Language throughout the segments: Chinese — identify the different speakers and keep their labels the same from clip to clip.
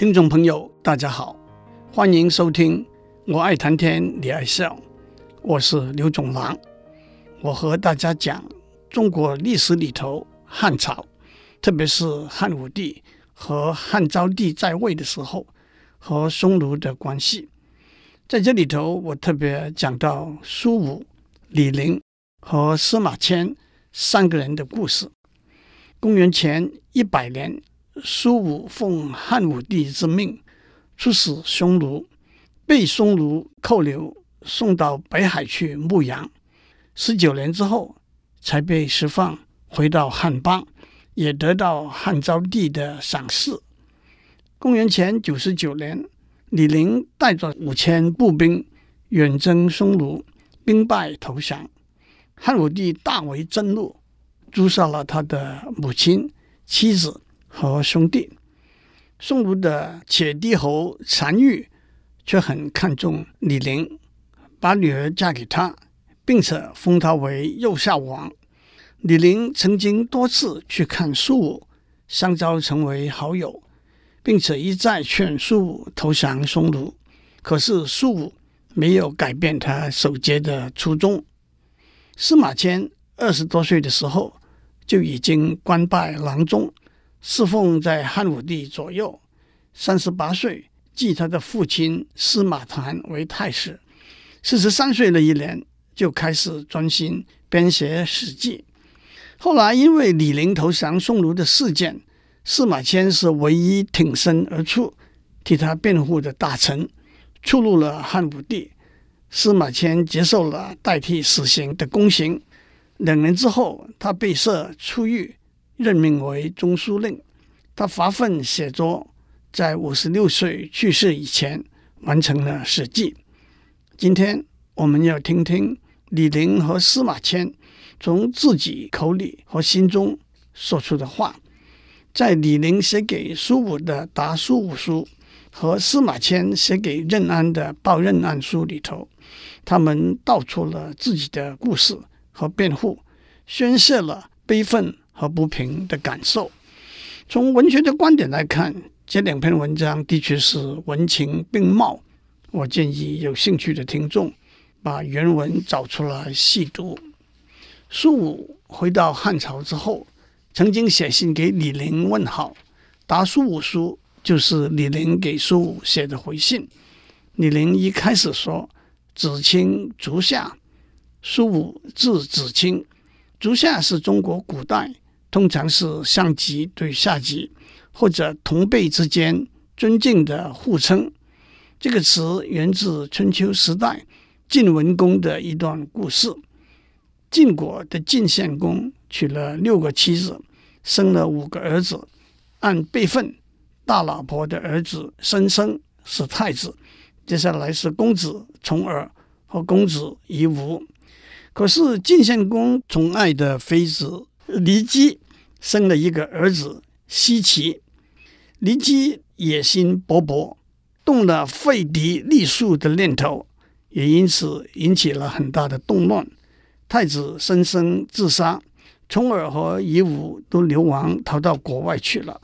Speaker 1: 听众朋友，大家好，欢迎收听《我爱谈天，你爱笑》，我是刘总郎。我和大家讲中国历史里头汉朝，特别是汉武帝和汉昭帝在位的时候和匈奴的关系。在这里头，我特别讲到苏武、李陵和司马迁三个人的故事。公元前一百年，苏武奉汉武帝之命出使匈奴，被匈奴扣留，送到北海去牧羊。十九年之后，才被释放，回到汉邦，也得到汉昭帝的赏识。公元前九十九年，李陵带着五千步兵远征匈奴，兵败投降。汉武帝大为震怒。诛杀了他的母亲、妻子和兄弟。匈奴的且帝侯单于却很看重李陵，把女儿嫁给他，并且封他为右下王。李陵曾经多次去看苏武，相交成为好友，并且一再劝苏武投降匈奴。可是苏武没有改变他守节的初衷。司马迁二十多岁的时候，就已经官拜郎中，侍奉在汉武帝左右。三十八岁，继他的父亲司马谈为太史。四十三岁那一年，就开始专心编写《史记》。后来因为李陵投降匈奴的事件，司马迁是唯一挺身而出替他辩护的大臣，触怒了汉武帝。司马迁接受了代替死刑的宫刑。两年之后，他被赦出狱，任命为中书令。他发奋写作，在五十六岁去世以前完成了《史记》。今天我们要听听李陵和司马迁从自己口里和心中说出的话。在李陵写给苏武的《答苏武书》和司马迁写给任安的《报任安书》里头，他们道出了自己的故事。和辩护，宣泄了悲愤和不平的感受。从文学的观点来看，这两篇文章的确是文情并茂。我建议有兴趣的听众把原文找出来细读。苏武回到汉朝之后，曾经写信给李陵问好，《答苏武书》就是李陵给苏武写的回信。李陵一开始说：“子卿足下。”苏武字子卿，足下是中国古代通常是上级对下级或者同辈之间尊敬的互称。这个词源自春秋时代晋文公的一段故事。晋国的晋献公娶了六个妻子，生了五个儿子。按辈分，大老婆的儿子申生是太子，接下来是公子重耳和公子夷吾。可是晋献公宠爱的妃子骊姬生了一个儿子奚齐，骊姬野心勃勃，动了废嫡立庶的念头，也因此引起了很大的动乱。太子申生自杀，重耳和夷吾都流亡逃到国外去了。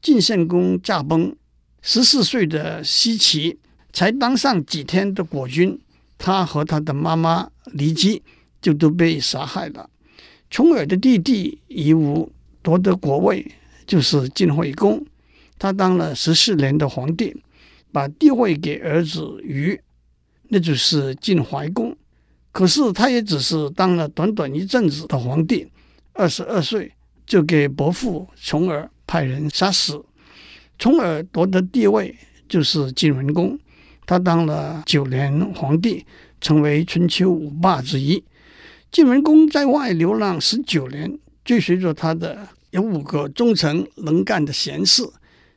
Speaker 1: 晋献公驾崩，十四岁的奚齐才当上几天的国君，他和他的妈妈骊姬。就都被杀害了。重耳的弟弟夷吾夺得国位，就是晋惠公。他当了十四年的皇帝，把帝位给儿子禹，那就是晋怀公。可是他也只是当了短短一阵子的皇帝，二十二岁就给伯父重耳派人杀死。重耳夺得帝位，就是晋文公。他当了九年皇帝，成为春秋五霸之一。晋文公在外流浪十九年，追随着他的有五个忠诚能干的贤士，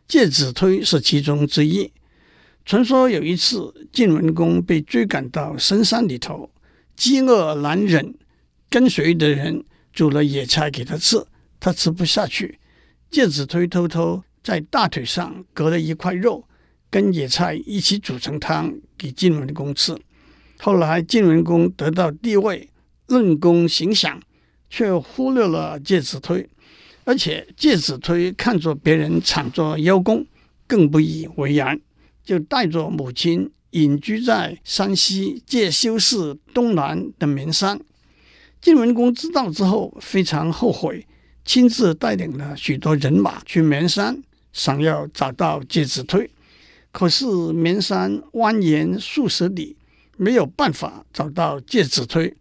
Speaker 1: 介子推是其中之一。传说有一次，晋文公被追赶到深山里头，饥饿难忍，跟随的人煮了野菜给他吃，他吃不下去。介子推偷偷在大腿上割了一块肉，跟野菜一起煮成汤给晋文公吃。后来晋文公得到帝位。论功行赏，却忽略了介子推，而且介子推看着别人敞作邀功，更不以为然，就带着母亲隐居在山西介休市东南的绵山。晋文公知道之后非常后悔，亲自带领了许多人马去绵山，想要找到介子推。可是绵山蜿蜒数十里，没有办法找到介子推。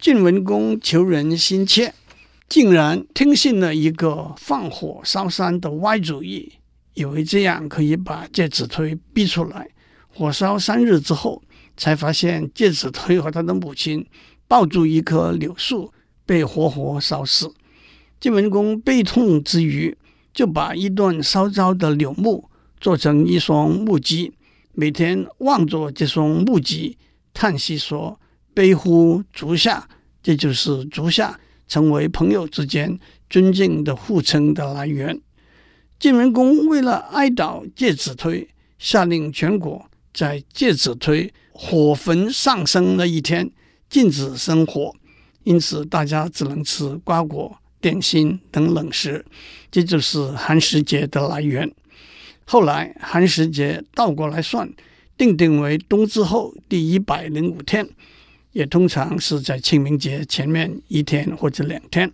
Speaker 1: 晋文公求人心切，竟然听信了一个放火烧山的歪主意，以为这样可以把介子推逼出来。火烧三日之后，才发现介子推和他的母亲。抱住一棵柳树，被活活烧死。晋文公悲痛之余，就把一段烧焦的柳木做成一双木屐，每天望着这双木屐，叹息说：“悲乎足下。”这就是足下成为朋友之间尊敬的互称的来源。晋文公为了哀悼介子推，下令全国在介子推火焚上升那一天。禁止生火，因此大家只能吃瓜果、点心等冷食，这就是寒食节的来源。后来寒食节倒过来算，定定为冬至后第一百零五天，也通常是在清明节前面一天或者两天。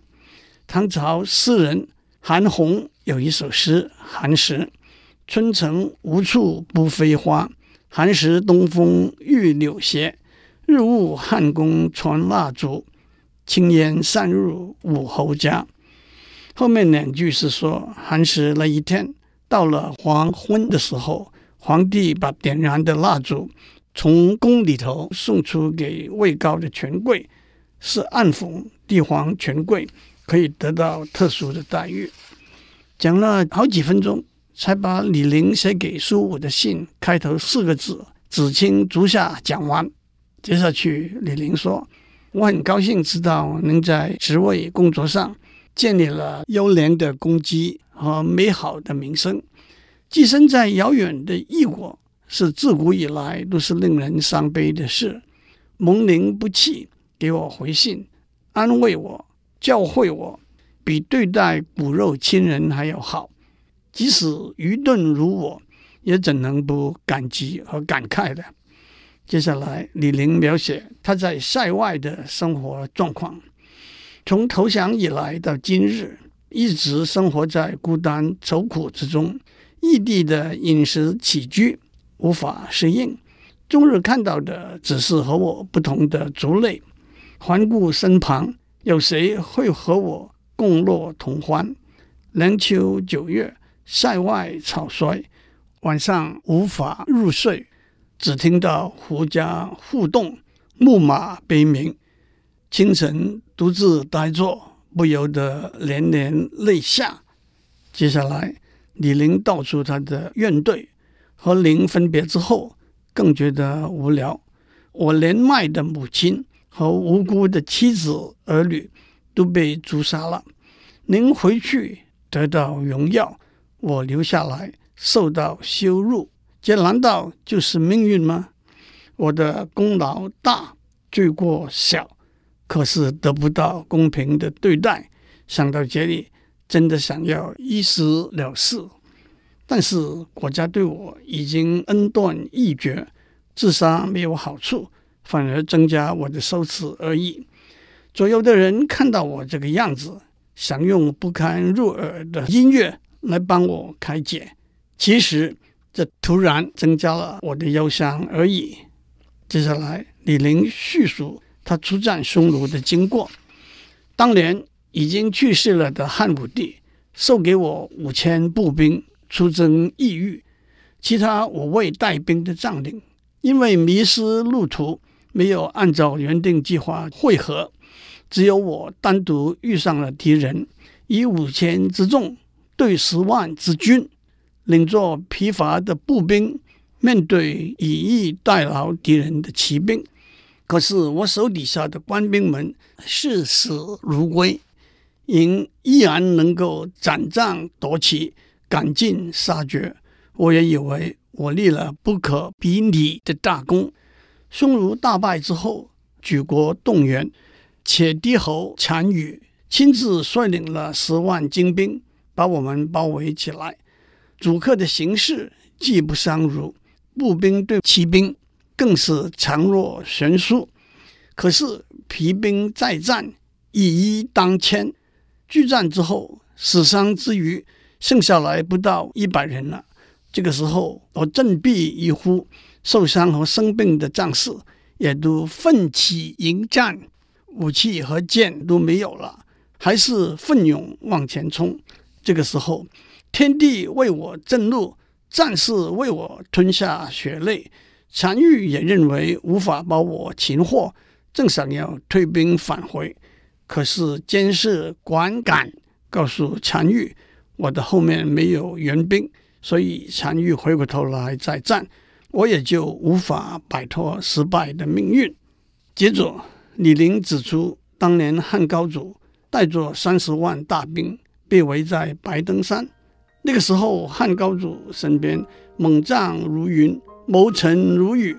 Speaker 1: 唐朝诗人韩翃有一首诗《寒食》：“春城无处不飞花，寒食东风御柳斜。”日暮汉宫传蜡烛，轻烟散入武侯家。后面两句是说，寒食那一天到了黄昏的时候，皇帝把点燃的蜡烛从宫里头送出给位高的权贵，是暗讽帝皇权贵可以得到特殊的待遇。讲了好几分钟，才把李陵写给苏武的信开头四个字“子卿足下”讲完。接下去，李陵说：“我很高兴知道您在职位工作上建立了优良的功绩和美好的名声。寄身在遥远的异国，是自古以来都是令人伤悲的事。蒙您不弃，给我回信，安慰我，教诲我，比对待骨肉亲人还要好。即使愚钝如我，也怎能不感激和感慨的？”接下来，李陵描写他在塞外的生活状况。从投降以来到今日，一直生活在孤单愁苦之中，异地的饮食起居无法适应，终日看到的只是和我不同的族类。环顾身旁，有谁会和我共乐同欢？凉秋九月，塞外草衰，晚上无法入睡。只听到胡家互动，木马悲鸣。清晨独自呆坐，不由得连连泪下。接下来，李陵道出他的怨怼。和您分别之后，更觉得无聊。我年迈的母亲和无辜的妻子儿女都被诛杀了。您回去得到荣耀，我留下来受到羞辱。这难道就是命运吗？我的功劳大，罪过小，可是得不到公平的对待。想到这里，真的想要一死了事。但是国家对我已经恩断义绝，自杀没有好处，反而增加我的羞耻而已。左右的人看到我这个样子，想用不堪入耳的音乐来帮我开解。其实。这突然增加了我的忧伤而已。接下来，李陵叙述他出战匈奴的经过。当年已经去世了的汉武帝授给我五千步兵出征异域，其他五位带兵的将领因为迷失路途，没有按照原定计划会合，只有我单独遇上了敌人，以五千之众对十万之军。领着疲乏的步兵，面对以逸待劳敌人的骑兵，可是我手底下的官兵们视死如归，仍依然能够斩将夺旗，赶尽杀绝。我也以为我立了不可比拟的大功。匈奴大败之后，举国动员，且帝侯单于亲自率领了十万精兵，把我们包围起来。主客的形势既不相如，步兵对骑兵更是强弱悬殊。可是疲兵再战，以一当千，拒战之后，死伤之余，剩下来不到一百人了。这个时候，我振臂一呼，受伤和生病的战士也都奋起迎战，武器和剑都没有了，还是奋勇往前冲。这个时候，天地为我震怒，战士为我吞下血泪，单于也认为无法把我擒获，正想要退兵返回，可是监视管敢告诉单于，我的后面没有援兵。所以单于回过头来再战，我也就无法摆脱失败的命运。接着，李陵指出，当年汉高祖带着三十万大兵被围在白登山，那个时候汉高祖身边猛将如云，谋臣如雨，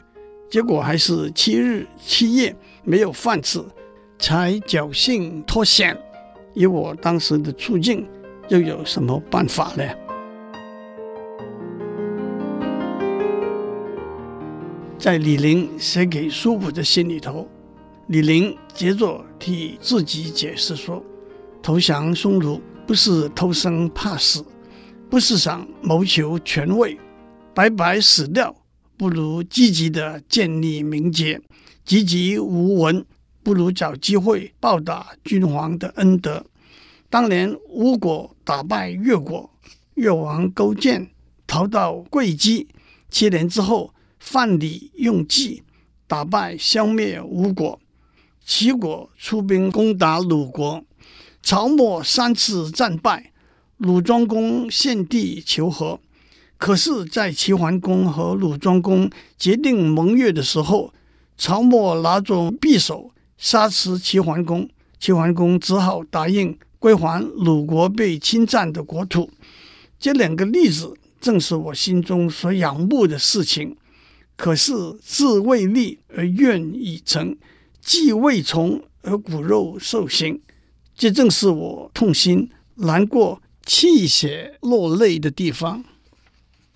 Speaker 1: 结果还是七日七夜没有饭吃，才侥幸脱险。以我当时的处境，又有什么办法呢？在李陵写给苏武的信里头，李陵接着替自己解释说：“投降匈奴不是偷生怕死，不是想谋求权位，白白死掉，不如积极的建立名节，籍籍无闻，不如找机会报答君皇的恩德。当年吴国打败越国，越王勾践逃到会稽，七年之后。”范蠡用计打败消灭吴国，齐国出兵攻打鲁国，曹沫三次战败，鲁庄公献帝求和。可是，在齐桓公和鲁庄公决定盟约的时候，曹沫拿着匕首杀死齐桓公，齐桓公只好答应归还鲁国被侵占的国土。这两个例子正是我心中所仰慕的事情。可是志未立而愿已成，计未从而骨肉受刑，这正是我痛心难过、泣血落泪的地方。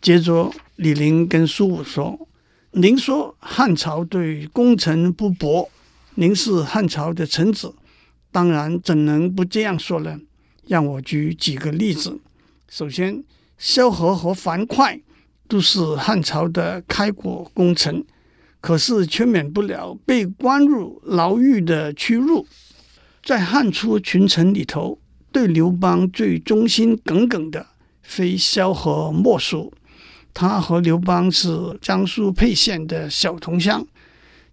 Speaker 1: 接着，李陵跟苏武说：“您说汉朝对功臣不薄，您是汉朝的臣子，当然怎能不这样说呢？让我举几个例子。首先，萧何和樊哙。”都是汉朝的开国功臣，可是却免不了被关入牢狱的屈辱。在汉初群臣里头，对刘邦最忠心耿耿的，非萧何莫属。他和刘邦是江苏沛县的小同乡。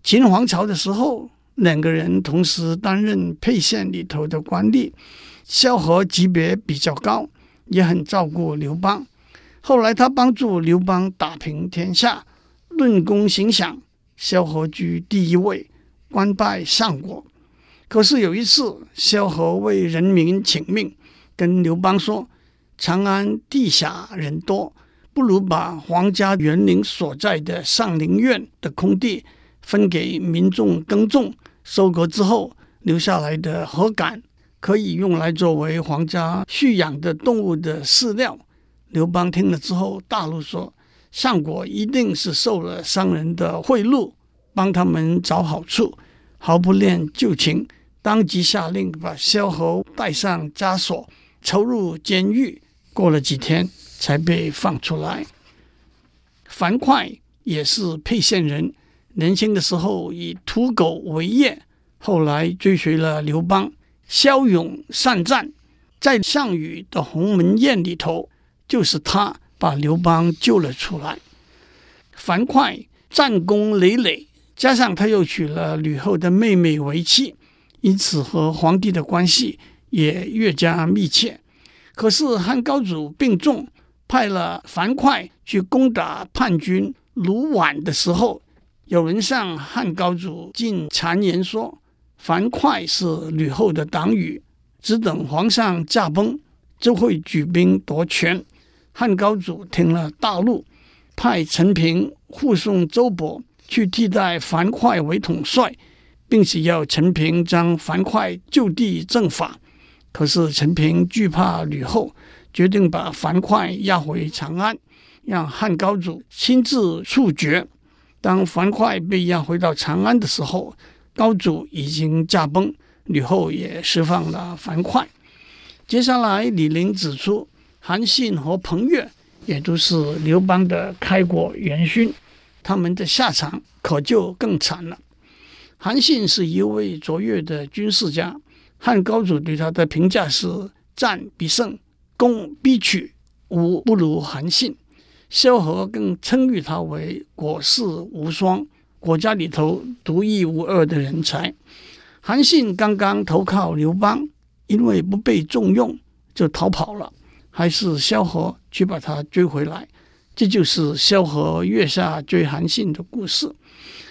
Speaker 1: 秦王朝的时候，两个人同时担任沛县里头的官吏。萧何级别比较高，也很照顾刘邦。后来，他帮助刘邦打平天下，论功行赏，萧何居第一位，官拜相国。可是有一次，萧何为人民请命，跟刘邦说：“长安地狭人多，不如把皇家园林所在的上林苑的空地分给民众耕种，收割之后留下来的禾稈可以用来作为皇家蓄养的动物的饲料。”刘邦听了之后大怒说：“相国一定是受了商人的贿赂，帮他们找好处，毫不恋旧情，当即下令把萧何带上枷锁，抽入监狱。过了几天，才被放出来。樊哙也是沛县人，年轻的时候以屠狗为业，后来追随了刘邦，骁勇善战，在项羽的鸿门宴里头。”就是他把刘邦救了出来。樊哙战功累累，加上他又娶了吕后的妹妹为妻，因此和皇帝的关系也越加密切。可是汉高祖病重，派了樊哙去攻打叛军卢绾的时候，有人向汉高祖进谗言说，樊哙是吕后的党羽，只等皇上驾崩，就会举兵夺权。汉高祖听了大怒，派陈平护送周勃去替代樊哙为统帅，并且要陈平将樊哙就地正法。可是陈平惧怕吕后，决定把樊哙押回长安，让汉高祖亲自处决。当樊哙被押回到长安的时候，高祖已经驾崩，吕后也释放了樊哙。接下来，李陵指出，韩信和彭越也都是刘邦的开国元勋，他们的下场可就更惨了。韩信是一位卓越的军事家，汉高祖对他的评价是战必胜，攻必取，无不如韩信。萧何更称誉他为国士无双，国家里头独一无二的人才。韩信刚刚投靠刘邦，因为不被重用，就逃跑了，还是萧何去把他追回来。这就是萧何月下追韩信的故事。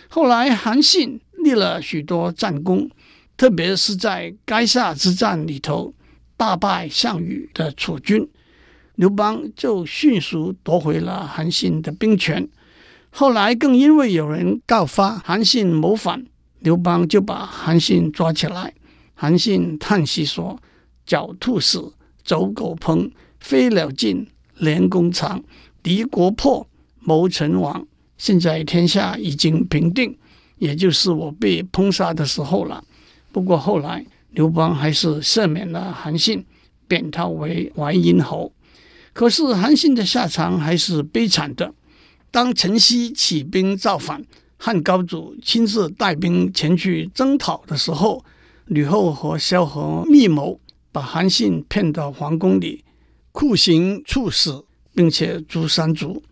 Speaker 1: 后来韩信立了许多战功，特别是在垓下之战里头大败项羽的楚军。刘邦就迅速夺回了韩信的兵权，后来更因为有人告发韩信谋反，刘邦就把韩信抓起来。韩信叹息说：“狡兔死，走狗烹，飞鸟尽，良弓藏，敌国破，谋臣亡。现在天下已经平定，也就是我被烹杀的时候了。不过后来刘邦还是赦免了韩信，贬他为淮阴侯。”可是韩信的下场还是悲惨的。当陈豨起兵造反，汉高祖亲自带兵前去征讨的时候，吕后和萧何密谋，把韩信骗到皇宫里，酷刑处死，并且诛三族。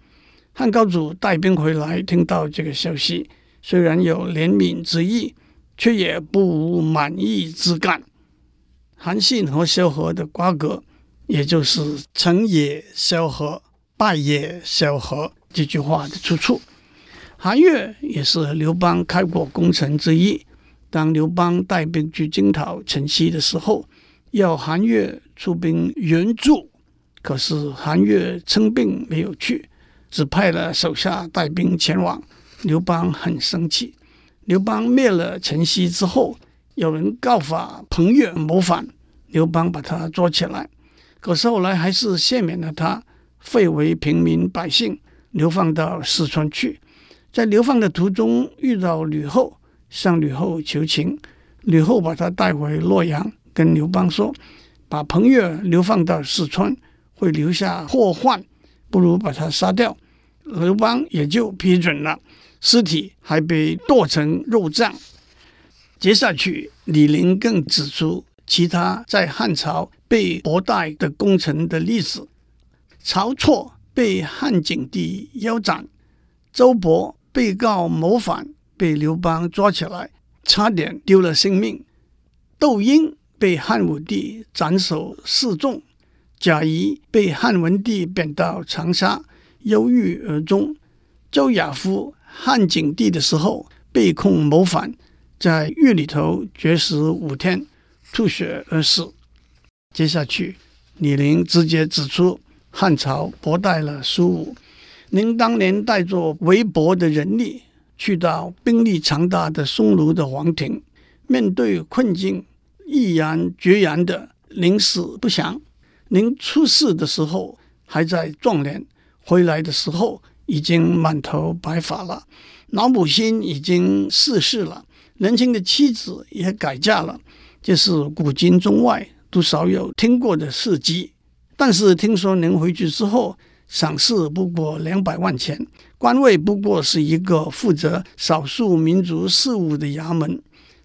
Speaker 1: 汉高祖带兵回来，听到这个消息，虽然有怜悯之意，却也不无满意之感。韩信和萧何的瓜葛。也就是“成也萧何，败也萧何”这句话的出处。韩越也是刘邦开国功臣之一。当刘邦带兵去征讨陈豨的时候，要韩越出兵援助，可是韩越称病没有去，只派了手下带兵前往。刘邦很生气。刘邦灭了陈豨之后，有人告发彭越谋反，刘邦把他捉起来。可是后来还是赦免了他，废为平民百姓，流放到四川去。在流放的途中遇到吕后，向吕后求情，吕后把他带回洛阳，跟刘邦说：“把彭越流放到四川会留下祸患，不如把他杀掉。”刘邦也就批准了，尸体还被剁成肉酱。接下去，李陵更指出其他在汉朝。被薄待的功臣的例子：晁错被汉景帝腰斩，周勃被告谋反，被刘邦抓起来，差点丢了性命；窦婴被汉武帝斩首示众；贾谊被汉文帝贬到长沙，忧郁而终；周亚夫汉景帝的时候被控谋反，在狱里头绝食五天，吐血而死。接下去，李陵直接指出汉朝薄待了苏武。您当年带着微薄的人力，去到兵力强大的匈奴的皇庭，面对困境，毅然决然的宁死不降。您出事的时候还在壮年，回来的时候已经满头白发了，老母亲已经逝世了，年轻的妻子也改嫁了，这是古今中外。都少有听过的事迹，但是听说您回去之后，赏赐不过两百万钱，官位不过是一个负责少数民族事务的衙门，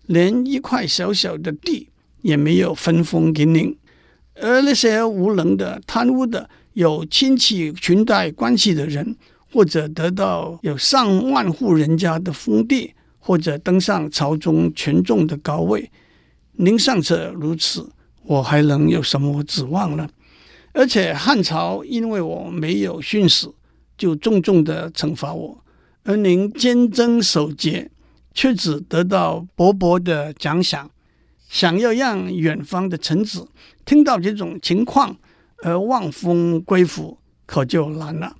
Speaker 1: 连一块小小的地也没有分封给您。而那些无能的、贪污的、有亲戚裙带关系的人，或者得到有上万户人家的封地，或者登上朝中权重的高位，您尚且如此。我还能有什么指望呢？而且汉朝因为我没有殉死，就重重的惩罚我；而您坚贞守节，却只得到薄薄的奖赏。想要让远方的臣子听到这种情况而望风归服，可就难了。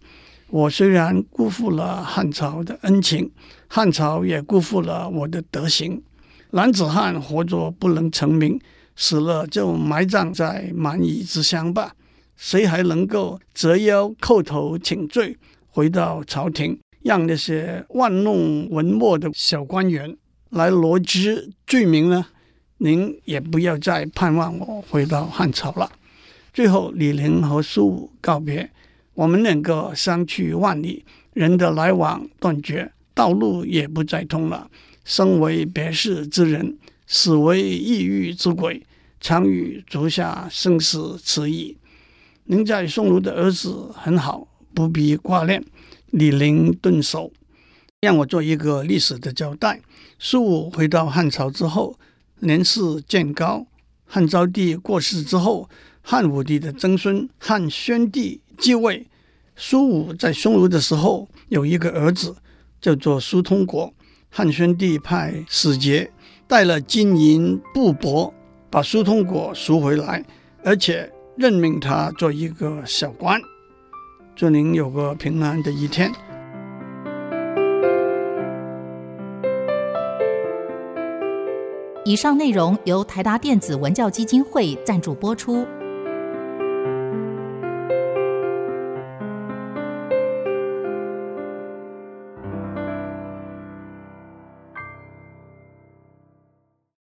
Speaker 1: 我虽然辜负了汉朝的恩情，汉朝也辜负了我的德行。男子汉活着不能成名。死了就埋葬在蛮夷之乡吧。谁还能够折腰叩头请罪，回到朝廷，让那些玩弄文墨的小官员来罗织罪名呢？您也不要再盼望我回到汉朝了。最后，李陵和苏武告别，我们两个相去万里，人的来往断绝，道路也不再通了。生为别世之人，死为异域之鬼，常与足下生死此矣。您在匈奴的儿子很好，不必挂念。李陵顿首，让我做一个历史的交代。苏武回到汉朝之后，年事渐高。汉昭帝过世之后，汉武帝的曾孙汉宣帝继位。苏武在匈奴的时候有一个儿子，叫做苏通国。汉宣帝派使节带了金银布帛，把苏通果赎回来，而且。任命他做一个小官，祝您有个平安的一天。
Speaker 2: 以上内容由台达电子文教基金会赞助播出。